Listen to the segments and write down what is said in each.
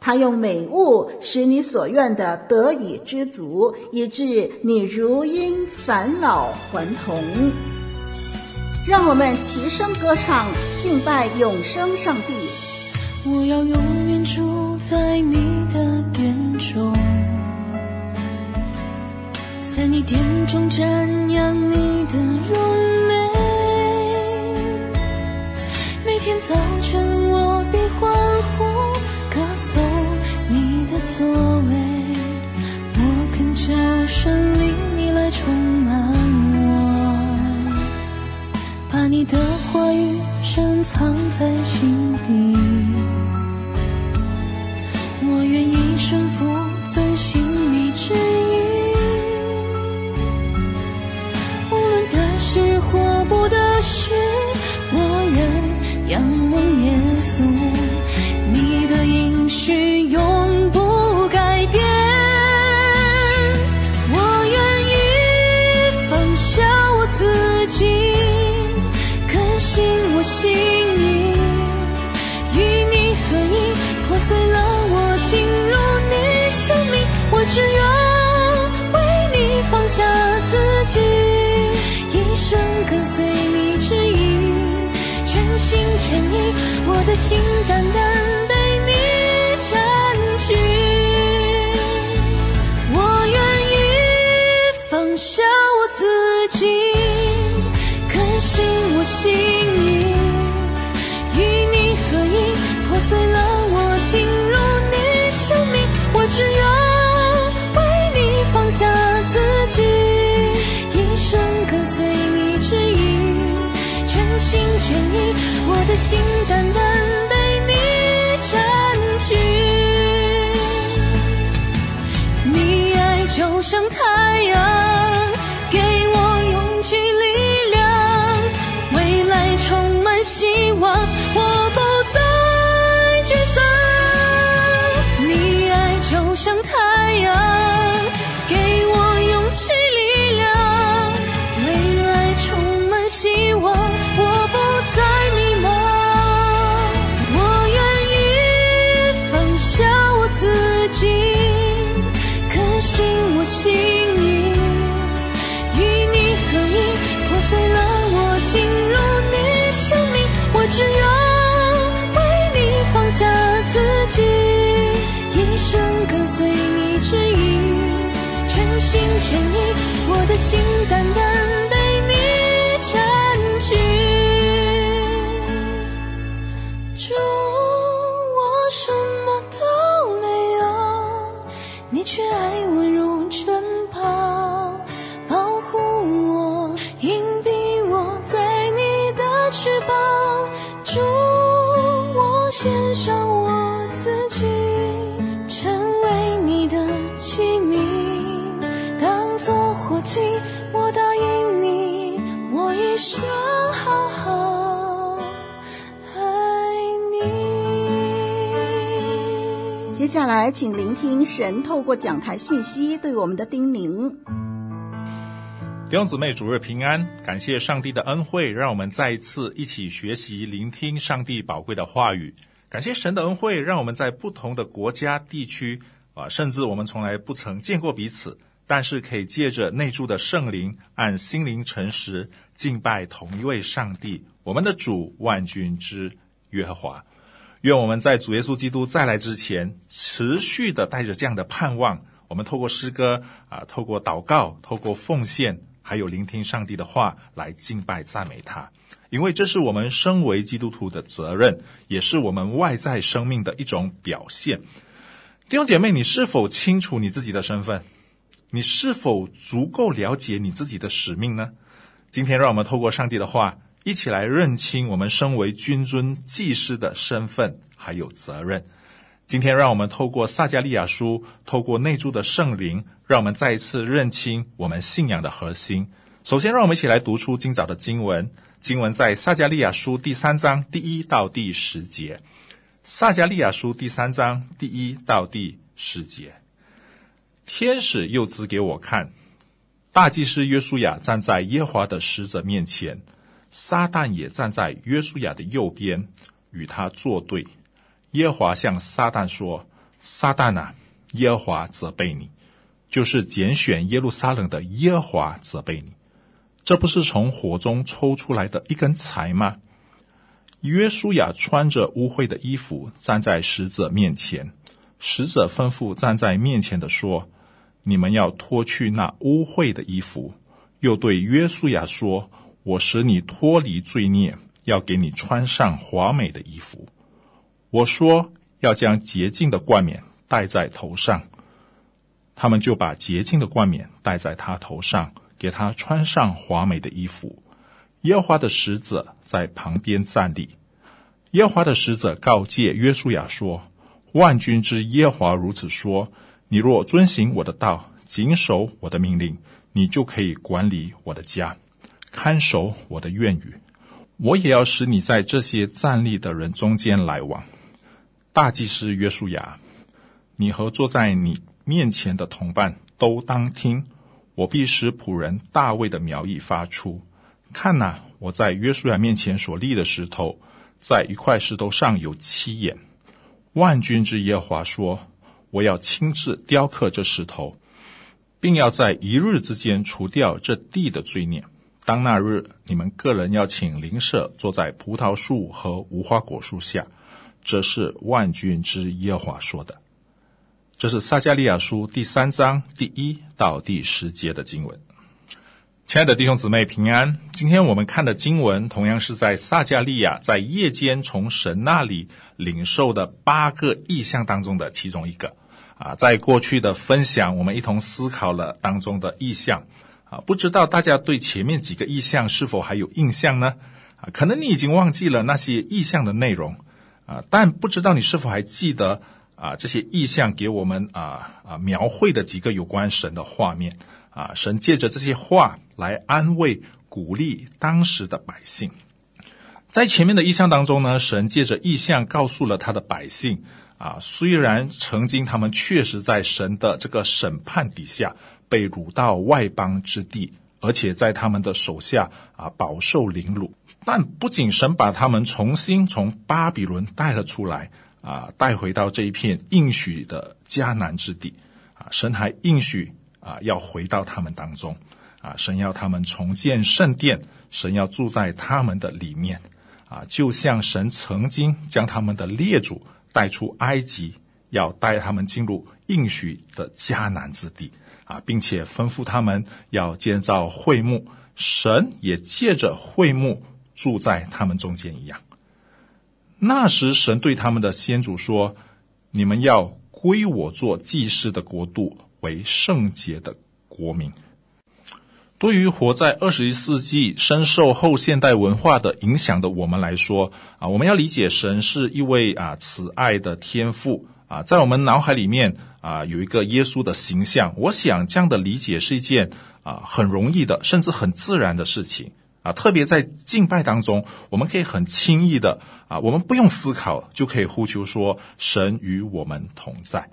他用美物使你所愿的得以知足，以致你如因返老还童。让我们齐声歌唱，敬拜永生上帝。我要永远住在你的殿中，在你殿中瞻仰你的荣作为我恳求神灵，你来充满我，把你的话语深藏在心底。我愿意顺服，心全意，我的心单单被你占据。我愿意放下我自己，更新我心意，与你合一，破碎了我，进入你生命，我只愿。心倦意我的心单单被你占据，你爱就像只愿为你放下自己一生跟随你指引全心全意我的心淡淡的下来，请聆听神透过讲台信息对我们的叮咛。弟兄姊妹，主日平安！感谢上帝的恩惠，让我们再一次一起学习、聆听上帝宝贵的话语。感谢神的恩惠，让我们在不同的国家、地区啊，甚至我们从来不曾见过彼此。但是可以借着内住的圣灵，按心灵诚实敬拜同一位上帝，我们的主万军之耶和华。愿我们在主耶稣基督再来之前，持续的带着这样的盼望，我们透过诗歌啊，透过祷告，透过奉献，还有聆听上帝的话，来敬拜赞美他。因为这是我们身为基督徒的责任，也是我们外在生命的一种表现。弟兄姐妹，你是否清楚你自己的身份？你是否足够了解你自己的使命呢？今天，让我们透过上帝的话，一起来认清我们身为君尊祭司的身份还有责任。今天，让我们透过撒迦利亚书，透过内住的圣灵，让我们再一次认清我们信仰的核心。首先，让我们一起来读出今早的经文。经文在撒迦利亚书第三章第一到第十节。撒迦利亚书第三章第一到第十节。天使又指给我看，大祭司约书亚站在耶和华的使者面前，撒旦也站在约书亚的右边，与他作对。耶和华向撒旦说：“撒旦啊，耶和华责备你，就是拣选耶路撒冷的耶和华责备你。”这不是从火中抽出来的一根柴吗？约书亚穿着污秽的衣服站在使者面前，使者吩咐站在面前的说：“你们要脱去那污秽的衣服。”又对约书亚说：“我使你脱离罪孽，要给你穿上华美的衣服。”我说：“要将洁净的冠冕戴在头上。”他们就把洁净的冠冕戴在他头上。给他穿上华美的衣服。耶和华的使者在旁边站立。耶和华的使者告诫约书亚说：“万军之耶和华如此说：你若遵行我的道，谨守我的命令，你就可以管理我的家，看守我的愿语。我也要使你在这些站立的人中间来往。大祭司约书亚，你和坐在你面前的同伴都当听。”我必使仆人大卫的苗裔发出。看哪，我在约书亚面前所立的石头，在一块石头上有七眼。万军之耶和华说：“我要亲自雕刻这石头，并要在一日之间除掉这地的罪孽。当那日，你们个人要请邻舍坐在葡萄树和无花果树下。”这是万军之耶和华说的。这是撒迦利亚书第三章第一到第十节的经文。亲爱的弟兄姊妹平安。今天我们看的经文，同样是在撒迦利亚在夜间从神那里领受的八个意象当中的其中一个。啊，在过去的分享，我们一同思考了当中的意象。啊，不知道大家对前面几个意象是否还有印象呢？啊，可能你已经忘记了那些意象的内容。啊，但不知道你是否还记得。啊，这些意象给我们啊啊描绘的几个有关神的画面啊，神借着这些话来安慰、鼓励当时的百姓。在前面的意象当中呢，神借着意象告诉了他的百姓啊，虽然曾经他们确实在神的这个审判底下被掳到外邦之地，而且在他们的手下啊饱受凌辱，但不仅神把他们重新从巴比伦带了出来。啊，带回到这一片应许的迦南之地，啊，神还应许啊，要回到他们当中，啊，神要他们重建圣殿，神要住在他们的里面，啊，就像神曾经将他们的列祖带出埃及，要带他们进入应许的迦南之地，啊，并且吩咐他们要建造会幕，神也借着会幕住在他们中间一样。那时，神对他们的先祖说：“你们要归我做祭司的国度，为圣洁的国民。”对于活在二十一世纪、深受后现代文化的影响的我们来说，啊，我们要理解神是一位啊慈爱的天父啊，在我们脑海里面啊有一个耶稣的形象。我想这样的理解是一件啊很容易的，甚至很自然的事情。啊，特别在敬拜当中，我们可以很轻易的啊，我们不用思考就可以呼求说神与我们同在。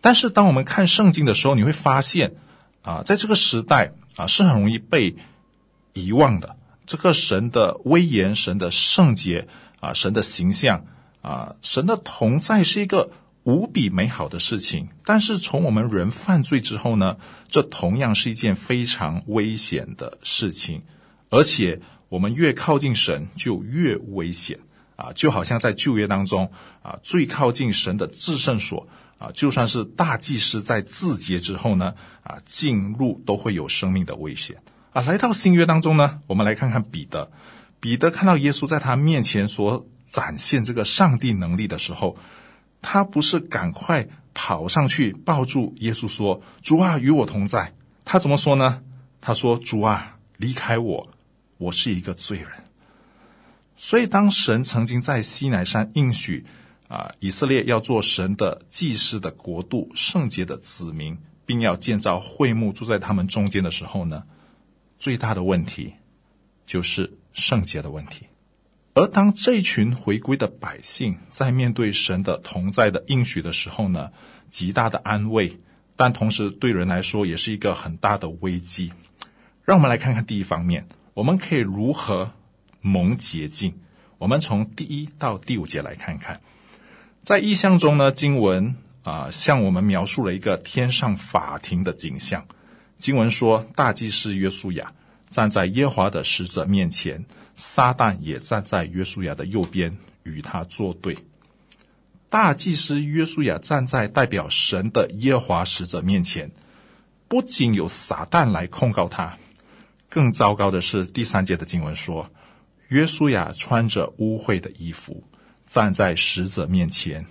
但是当我们看圣经的时候，你会发现啊，在这个时代啊，是很容易被遗忘的。这个神的威严、神的圣洁啊、神的形象啊、神的同在是一个无比美好的事情。但是从我们人犯罪之后呢，这同样是一件非常危险的事情。而且我们越靠近神，就越危险啊！就好像在旧约当中啊，最靠近神的至圣所啊，就算是大祭司在自洁之后呢，啊，进入都会有生命的危险啊。来到新约当中呢，我们来看看彼得，彼得看到耶稣在他面前所展现这个上帝能力的时候，他不是赶快跑上去抱住耶稣说：“主啊，与我同在。”他怎么说呢？他说：“主啊，离开我，我是一个罪人。”所以，当神曾经在西南山应许啊，以色列要做神的祭司的国度、圣洁的子民，并要建造会幕住在他们中间的时候呢，最大的问题就是圣洁的问题。而当这群回归的百姓在面对神的同在的应许的时候呢，极大的安慰，但同时对人来说也是一个很大的危机。让我们来看看第一方面，我们可以如何蒙洁净，我们从第一到第五节来看看，在意象中呢，经文啊、向我们描述了一个天上法庭的景象。经文说，大祭司约书亚站在耶华的使者面前，撒旦也站在约书亚的右边与他作对。大祭司约书亚站在代表神的耶华使者面前，不仅有撒旦来控告他，更糟糕的是第三节的经文说。约书亚穿着污秽的衣服站在使者面前。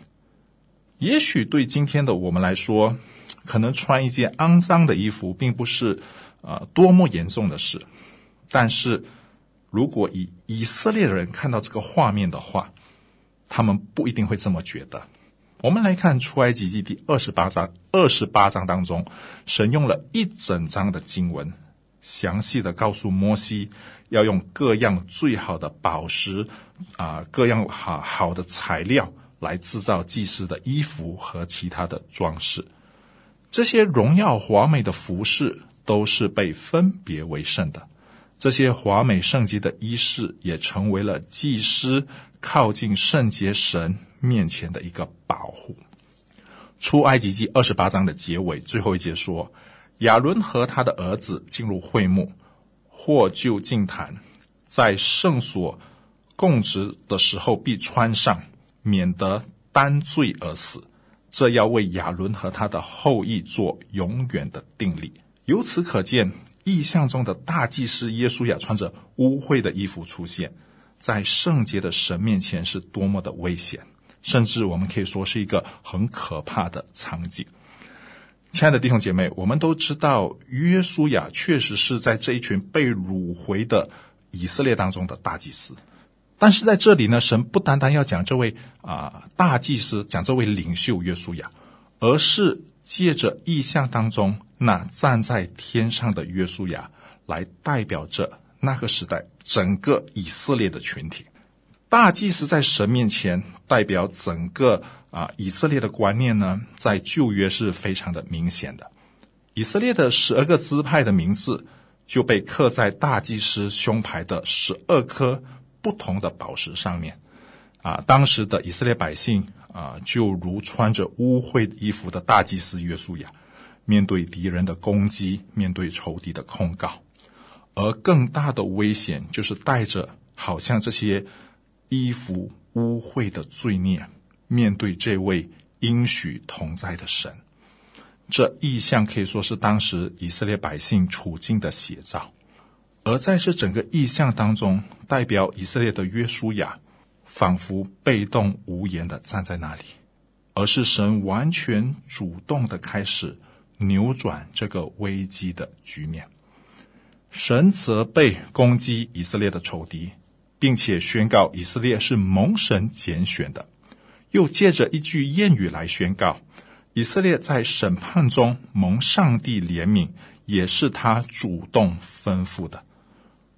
也许对今天的我们来说，可能穿一件肮脏的衣服并不是呃多么严重的事。但是，如果以以色列人看到这个画面的话，他们不一定会这么觉得。我们来看出埃及记第二十八章，二十八章当中，神用了一整章的经文，详细的告诉摩西。要用各样最好的宝石，啊、各样好好的材料来制造祭司的衣服和其他的装饰。这些荣耀华美的服饰都是被分别为圣的。这些华美圣洁的衣饰也成为了祭司靠近圣洁神面前的一个保护。出埃及记二十八章的结尾最后一节说：亚伦和他的儿子进入会幕。或就近坛，在圣所供职的时候必穿上，免得担罪而死。这要为亚伦和他的后裔做永远的定例。由此可见，意象中的大祭司耶稣亚穿着污秽的衣服出现在圣洁的神面前，是多么的危险，甚至我们可以说是一个很可怕的场景。亲爱的弟兄姐妹，我们都知道约书亚确实是在这一群被掳回的以色列当中的大祭司，但是在这里呢，神不单单要讲这位啊、大祭司，讲这位领袖约书亚，而是借着意象当中那站在天上的约书亚，来代表着那个时代整个以色列的群体。大祭司在神面前代表整个。啊，以色列的观念呢，在旧约是非常的明显的。以色列的十二个支派的名字就被刻在大祭司胸牌的十二颗不同的宝石上面。啊，当时的以色列百姓啊，就如穿着污秽衣服的大祭司约书亚，面对敌人的攻击，面对仇敌的控告，而更大的危险就是带着好像这些衣服污秽的罪孽。面对这位应许同在的神，这意象可以说是当时以色列百姓处境的写照。而在这整个意象当中，代表以色列的约书亚，仿佛被动无言的站在那里，而是神完全主动的开始扭转这个危机的局面。神责备攻击以色列的仇敌，并且宣告以色列是蒙神拣选的。又借着一句谚语来宣告，以色列在审判中蒙上帝怜悯，也是他主动吩咐的，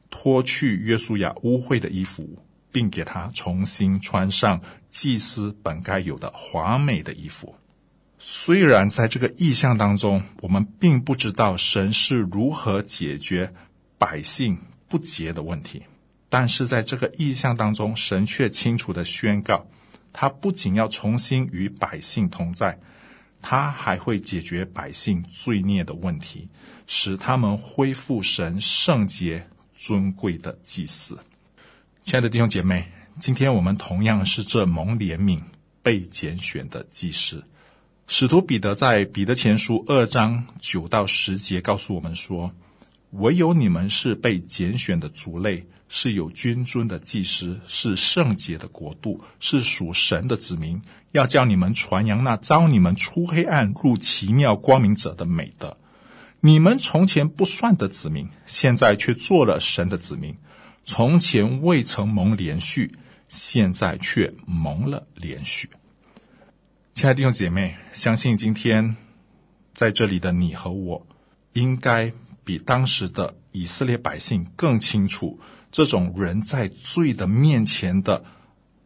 脱去约书亚污秽的衣服，并给他重新穿上祭司本该有的华美的衣服。虽然在这个意象当中，我们并不知道神是如何解决百姓不洁的问题，但是在这个意象当中，神却清楚地宣告。他不仅要重新与百姓同在，他还会解决百姓罪孽的问题，使他们恢复神圣洁尊贵的祭祀。亲爱的弟兄姐妹，今天我们同样是这蒙怜悯、被拣选的祭司。使徒彼得在彼得前书二章九到十节告诉我们说：“唯有你们是被拣选的族类，是有君尊的祭司，是圣洁的国度，是属神的子民。要叫你们传扬那招你们出黑暗入奇妙光明者的美德。你们从前不算的子民，现在却做了神的子民；从前未曾蒙怜恤，现在却蒙了怜恤。”亲爱的弟兄姐妹，相信今天在这里的你和我，应该比当时的以色列百姓更清楚，这种人在罪的面前的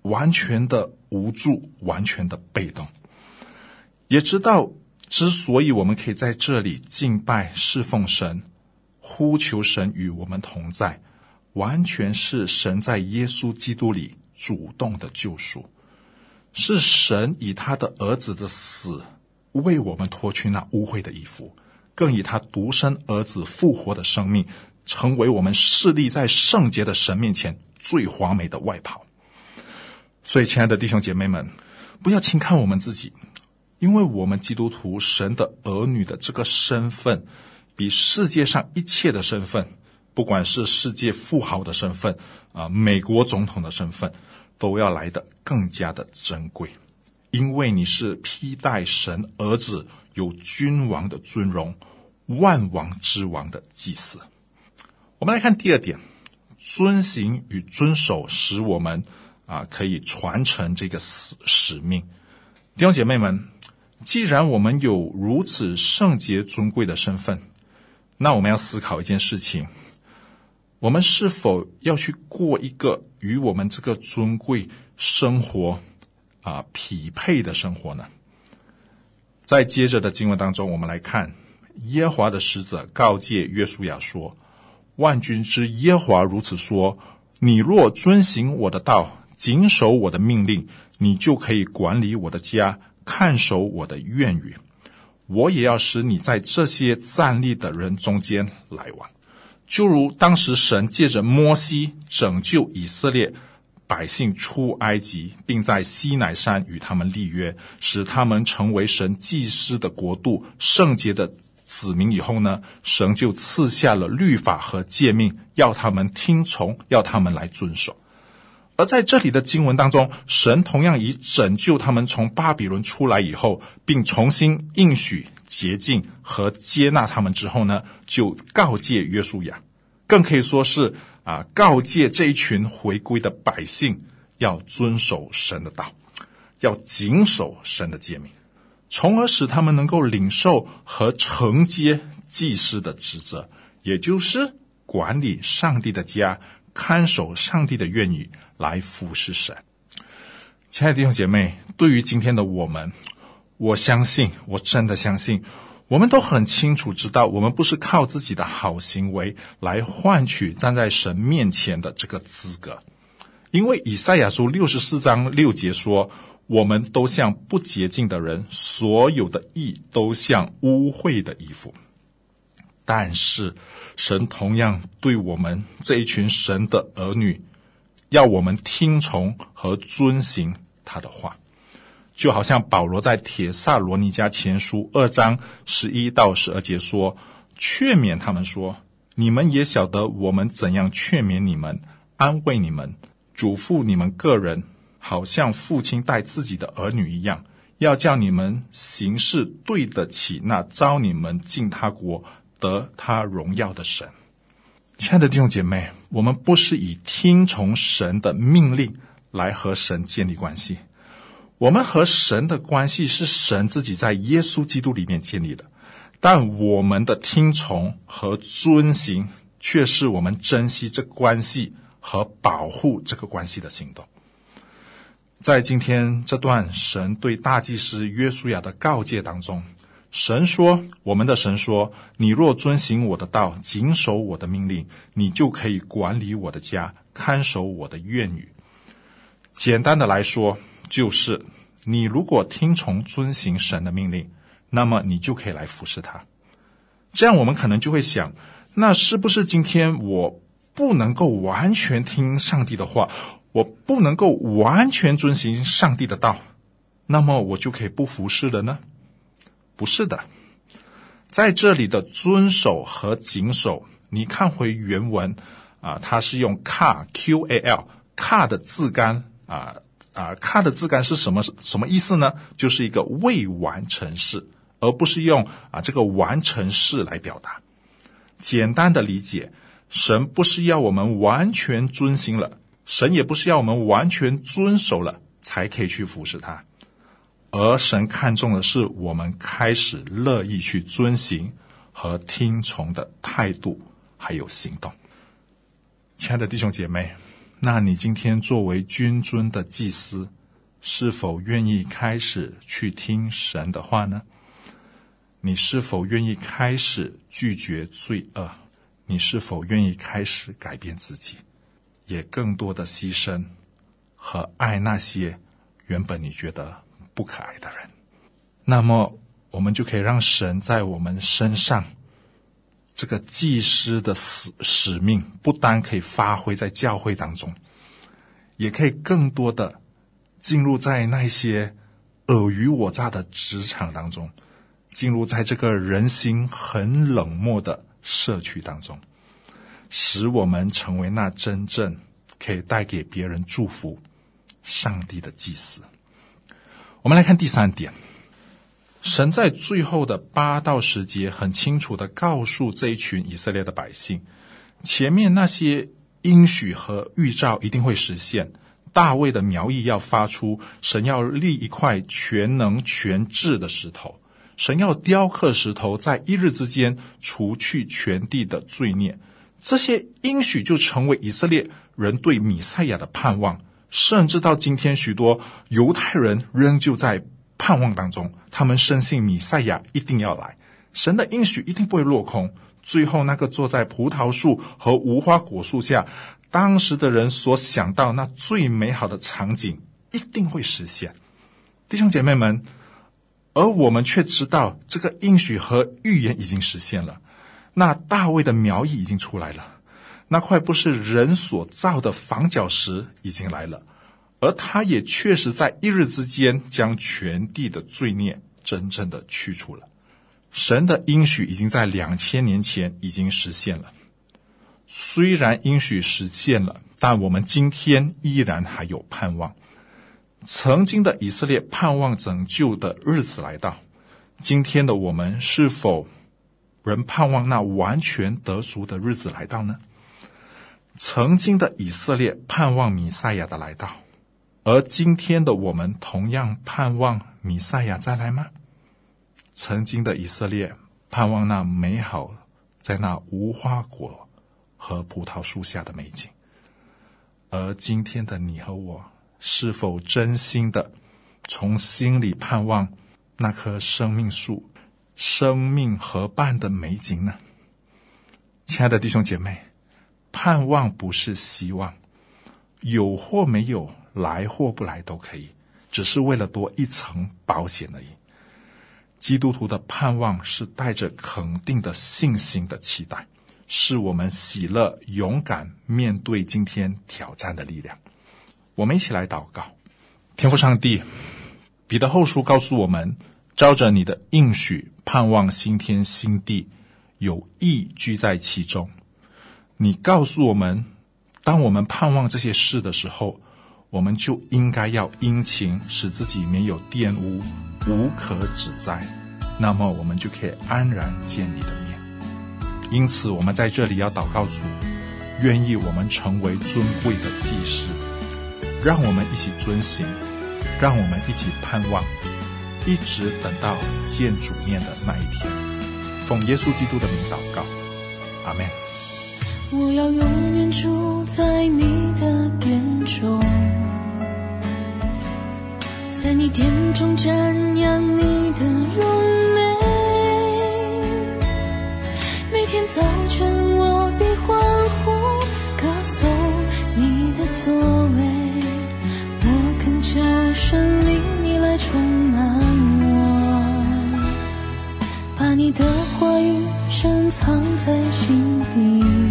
完全的无助、完全的被动，也知道之所以我们可以在这里敬拜、侍奉神、呼求神与我们同在，完全是神在耶稣基督里主动的救赎。是神以他的儿子的死为我们脱去那污秽的衣服，更以他独生儿子复活的生命，成为我们侍立在圣洁的神面前最华美的外袍。所以，亲爱的弟兄姐妹们，不要轻看我们自己，因为我们基督徒神的儿女的这个身份，比世界上一切的身份，不管是世界富豪的身份啊，美国总统的身份。都要来得更加的珍贵，因为你是披戴神儿子有君王的尊荣、万王之王的祭司。我们来看第二点，遵行与遵守使我们啊可以传承这个使使命。弟兄姐妹们，既然我们有如此圣洁尊贵的身份，那我们要思考一件事情。我们是否要去过一个与我们这个尊贵生活啊匹配的生活呢？在接着的经文当中，我们来看耶和华的使者告诫约书亚说：“万军之耶和华如此说：你若遵行我的道，谨守我的命令，你就可以管理我的家，看守我的院宇。我也要使你在这些站立的人中间来往。”就如当时神借着摩西拯救以色列百姓出埃及，并在西乃山与他们立约，使他们成为神祭司的国度、圣洁的子民以后呢，神就赐下了律法和诫命，要他们听从，要他们来遵守。而在这里的经文当中，神同样以拯救他们从巴比伦出来以后，并重新应许。洁净和接纳他们之后呢，就告诫约书亚，更可以说是啊，告诫这一群回归的百姓要遵守神的道，要谨守神的诫命，从而使他们能够领受和承接祭司的职责，也就是管理上帝的家，看守上帝的院宇，来服侍神。亲爱的弟兄姐妹，对于今天的我们。我相信，我真的相信，我们都很清楚知道，我们不是靠自己的好行为来换取站在神面前的这个资格，因为以赛亚书六十四章六节说：“我们都像不洁净的人，所有的义都像污秽的衣服。”但是，神同样对我们这一群神的儿女，要我们听从和遵行他的话。就好像保罗在帖撒罗尼迦前书二章十一到十二节说，劝勉他们说：“你们也晓得我们怎样劝勉你们、安慰你们、嘱咐你们个人，好像父亲待自己的儿女一样，要叫你们行事对得起那召你们进他国、得他荣耀的神。”亲爱的弟兄姐妹，我们不是以听从神的命令来和神建立关系。我们和神的关系是神自己在耶稣基督里面建立的，但我们的听从和遵行，却是我们珍惜这关系和保护这个关系的行动。在今天这段神对大祭司约书亚的告诫当中，神说：“我们的神说，你若遵行我的道，谨守我的命令，你就可以管理我的家，看守我的院宇。”简单的来说，就是你如果听从遵行神的命令，那么你就可以来服侍他。这样我们可能就会想，那是不是今天我不能够完全听上帝的话，我不能够完全遵行上帝的道，那么我就可以不服侍了呢？不是的，在这里的遵守和谨守，你看回原文啊，它是用 “qa q a l qa 的字干啊啊 qa 的字干是什么什么意思呢？就是一个未完成式，而不是用啊这个完成式来表达。简单的理解，神不是要我们完全遵行了，神也不是要我们完全遵守了才可以去服侍他。而神看重的是我们开始乐意去遵行和听从的态度，还有行动。亲爱的弟兄姐妹，那你今天作为君尊的祭司，是否愿意开始去听神的话呢？你是否愿意开始拒绝罪恶？你是否愿意开始改变自己，也更多的牺牲和爱那些原本你觉得不可爱的人，那么我们就可以让神在我们身上这个祭司的使使命，不单可以发挥在教会当中，也可以更多的进入在那些尔虞我诈的职场当中，进入在这个人心很冷漠的社区当中，使我们成为那真正可以带给别人祝福、上帝的祭司。我们来看第三点，神在最后的八到十节很清楚地告诉这一群以色列的百姓，前面那些应许和预兆一定会实现。大卫的苗裔要发出，神要立一块全能全智的石头，神要雕刻石头，在一日之间除去全地的罪孽。这些应许就成为以色列人对米赛亚的盼望。甚至到今天，许多犹太人仍旧在盼望当中。他们深信弥赛亚一定要来，神的应许一定不会落空。最后，那个坐在葡萄树和无花果树下，当时的人所想到那最美好的场景，一定会实现。弟兄姐妹们，而我们却知道，这个应许和预言已经实现了。那大卫的苗裔已经出来了。那块不是人所造的房角石已经来了，而他也确实在一日之间将全地的罪孽真正的去除了。神的应许已经在两千年前已经实现了。虽然应许实现了，但我们今天依然还有盼望。曾经的以色列盼望拯救的日子来到，今天的我们是否仍盼望那完全得赎的日子来到呢？曾经的以色列盼望弥赛亚的来到，而今天的我们同样盼望弥赛亚再来吗？曾经的以色列盼望那美好在那无花果和葡萄树下的美景，而今天的你和我是否真心的从心里盼望那棵生命树、生命河畔的美景呢？亲爱的弟兄姐妹。盼望不是希望，有或没有，来或不来都可以，只是为了多一层保险而已。基督徒的盼望是带着肯定的信心的期待，是我们喜乐、勇敢面对今天挑战的力量。我们一起来祷告，天父上帝，彼得后书告诉我们，照着你的应许，盼望新天新地，有义居在其中。你告诉我们，当我们盼望这些事的时候，我们就应该要殷勤，使自己没有玷污，无可指摘。那么，我们就可以安然见你的面。因此，我们在这里要祷告主，愿意我们成为尊贵的祭司，让我们一起遵行，让我们一起盼望，一直等到见主面的那一天。奉耶稣基督的名祷告，阿门。我要永远住在你的殿中，在你殿中瞻仰你的荣美。每天早晨我必欢呼歌颂你的作为，我恳求神灵你来充满我，把你的话语深藏在心底。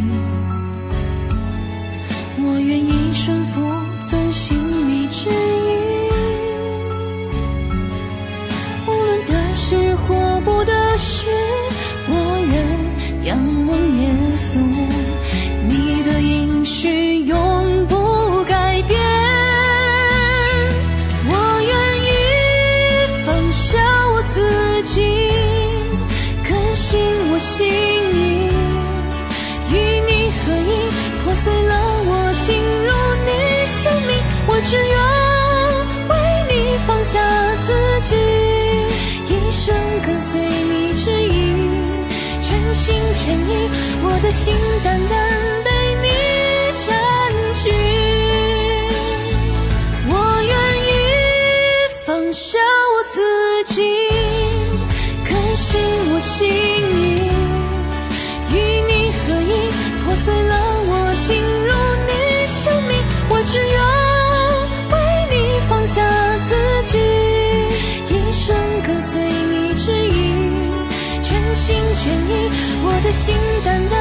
的心单单被你占据。我愿意放下我自己，更新我心意，与你合一，破碎了我，进入你生命，我只愿为你放下自己，一生跟随你指引，全。心全意，我的心单单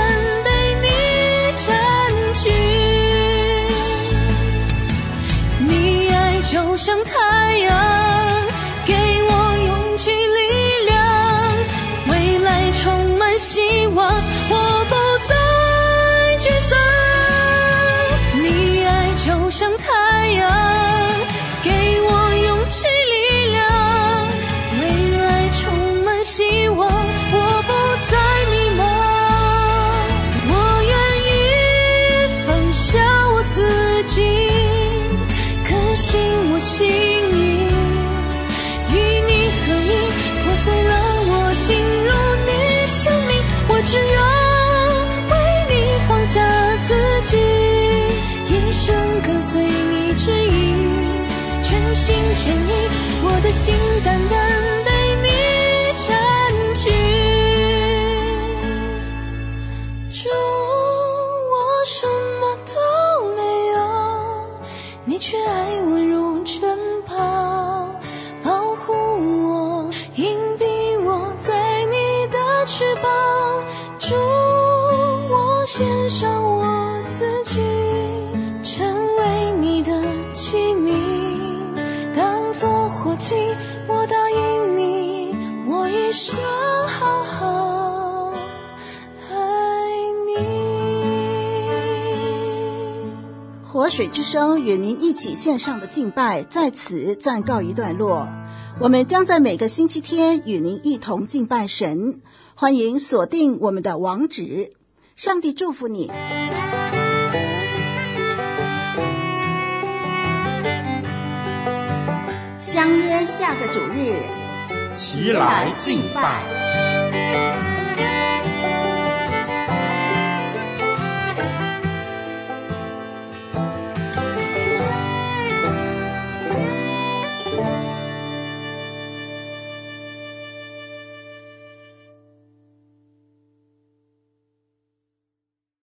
的心单单我答应你，我一生好好爱你。活水之声与您一起线上的敬拜在此暂告一段落。我们将在每个星期天与您一同敬拜神，欢迎锁定我们的网址。上帝祝福你。相约下个主日，齐来敬拜。